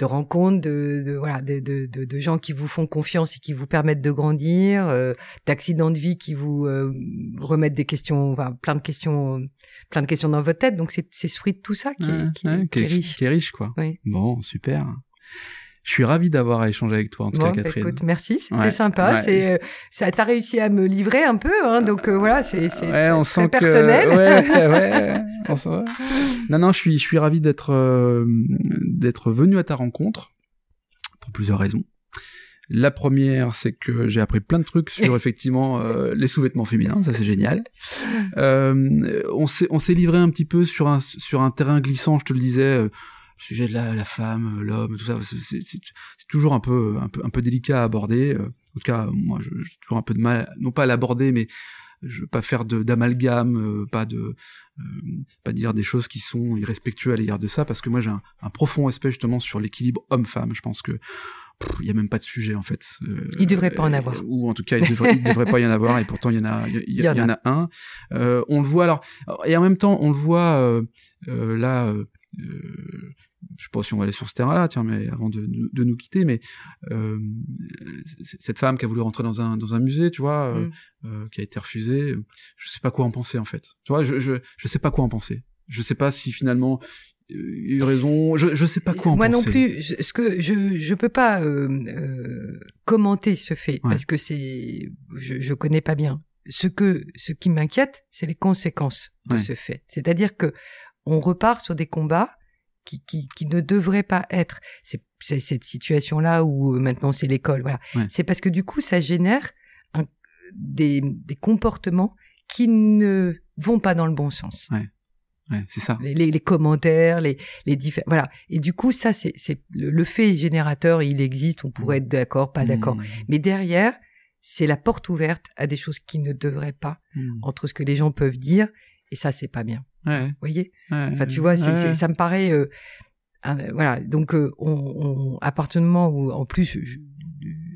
de rencontres, de, de voilà, de, de, de, gens qui vous font confiance et qui vous permettent de grandir, euh, d'accidents de vie qui vous euh, remettent des questions, enfin, plein de questions, plein de questions dans votre tête. Donc c'est c'est ce fruit de tout ça qui, est, Ouais, qui, ouais, qui est riche. qui est riche quoi. Oui. Bon, super. Je suis ravi d'avoir échangé avec toi en tout Bon, cas bah, Catherine. écoute, merci, c'était Ouais, sympa. ouais, c'est, euh, ça, t'as réussi à me livrer un peu, hein, donc euh, voilà, c'est, c'est ouais, très, on très sent personnel. que ouais, ouais, on sent-. Non non, je suis je suis ravi d'être euh, d'être venu à ta rencontre pour plusieurs raisons. La première, c'est que j'ai appris plein de trucs sur effectivement euh, les sous-vêtements féminins, ça c'est génial. Euh, on s'est on s'est livré un petit peu sur un sur un terrain glissant, je te le disais, sujet de la, la femme, euh, l'homme, tout ça, c'est- toujours un peu un peu un peu délicat à aborder. euh. En tout cas, moi, je- j'ai toujours un peu de mal, non pas à l'aborder, mais je veux pas faire de d'amalgame, euh, pas de euh, pas dire des choses qui sont irrespectueuses à l'égard de ça, parce que moi j'ai un, un profond respect justement sur l'équilibre homme-femme. Je pense que il y a même pas de sujet en fait. Euh, Il devrait pas en euh, avoir. Ou en tout cas, il devrait, il devrait pas y en avoir, et pourtant il y en a, il y, en il y en a un. Euh, on le voit alors, et en même temps on le voit là. Euh, je sais pas si on va aller sur ce terrain-là, tiens, mais avant de, de, de nous quitter, mais euh, cette femme qui a voulu rentrer dans un dans un musée, tu vois, euh, Mm. euh, qui a été refusée, je sais pas quoi en penser en fait. Tu vois, je je je sais pas quoi en penser. Je sais pas si finalement il y a eu raison. Je je sais pas quoi en Moi penser. non plus, je, ce que je je peux pas euh, euh, commenter ce fait Ouais. parce que c'est je je connais pas bien. Ce que ce qui m'inquiète, c'est les conséquences de Ouais. ce fait. C'est-à-dire que on repart sur des combats qui qui qui ne devraient pas être. C'est cette situation là où euh, maintenant c'est l'école. Voilà. Ouais. C'est parce que du coup ça génère un, des des comportements qui ne vont pas dans le bon sens Ouais, c'est ça. les, les, les commentaires, les, les différents, voilà. Et du coup, ça, c'est, c'est le, le fait générateur, il existe. On pourrait être d'accord, pas d'accord. Mmh. Mais derrière, c'est la porte ouverte à des choses qui ne devraient pas Mmh. entre ce que les gens peuvent dire. Et ça, c'est pas bien. Ouais, Vous voyez? Ouais, Enfin, tu vois, ouais. ça me paraît, euh, voilà. Donc, euh, on, on, à partir du moment où, en plus, je-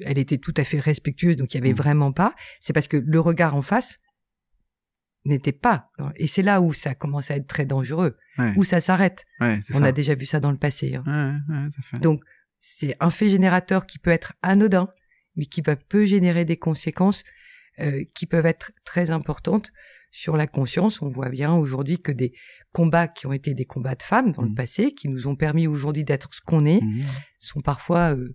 elle était tout à fait respectueuse, donc il y avait Mm. vraiment pas. C'est parce que le regard en face n'était pas. Et c'est là où ça commence à être très dangereux, où ça s'arrête. On ça. a déjà vu ça dans le passé. hein. Ça fait. Donc, c'est un fait générateur qui peut être anodin, mais qui va peut générer des conséquences euh, qui peuvent être très importantes sur la conscience. On voit bien aujourd'hui que des combats qui ont été des combats de femmes dans le Mhm. passé, qui nous ont permis aujourd'hui d'être ce qu'on est, Mmh. sont parfois euh,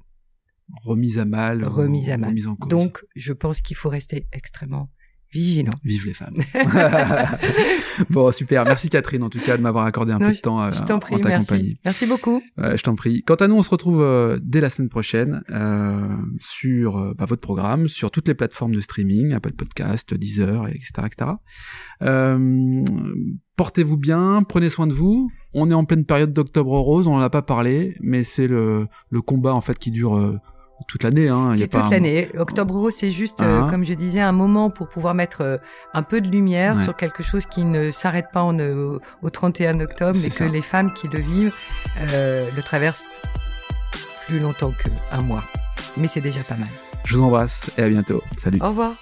Remise à mal. remis à mal. Remise en cause. Donc, je pense qu'il faut rester extrêmement vigilant. Vive les femmes. bon, super. Merci Catherine, en tout cas, de m'avoir accordé un Non, peu de temps euh, Je en prie, ta merci. compagnie. Merci beaucoup. Je t'en prie. Quant à nous, on se retrouve euh, dès la semaine prochaine euh, sur euh, bah, votre programme, sur toutes les plateformes de streaming, Apple Podcast, Deezer, et etc., etc. Euh, Portez-vous bien, prenez soin de vous. On est en pleine période d'octobre rose, on en a pas parlé, mais c'est le, le combat en fait qui dure toute l'année. Hein. Il y a pas toute un- l'année. Octobre Rose, c'est juste, euh, Ah. comme je disais, un moment pour pouvoir mettre euh, un peu de lumière Ouais. sur quelque chose qui ne s'arrête pas en, euh, au 31 octobre, mais ça. que les femmes qui le vivent euh, le traversent plus longtemps qu'un mois. Mais c'est déjà pas mal. Je vous embrasse et à bientôt. Salut. Au revoir.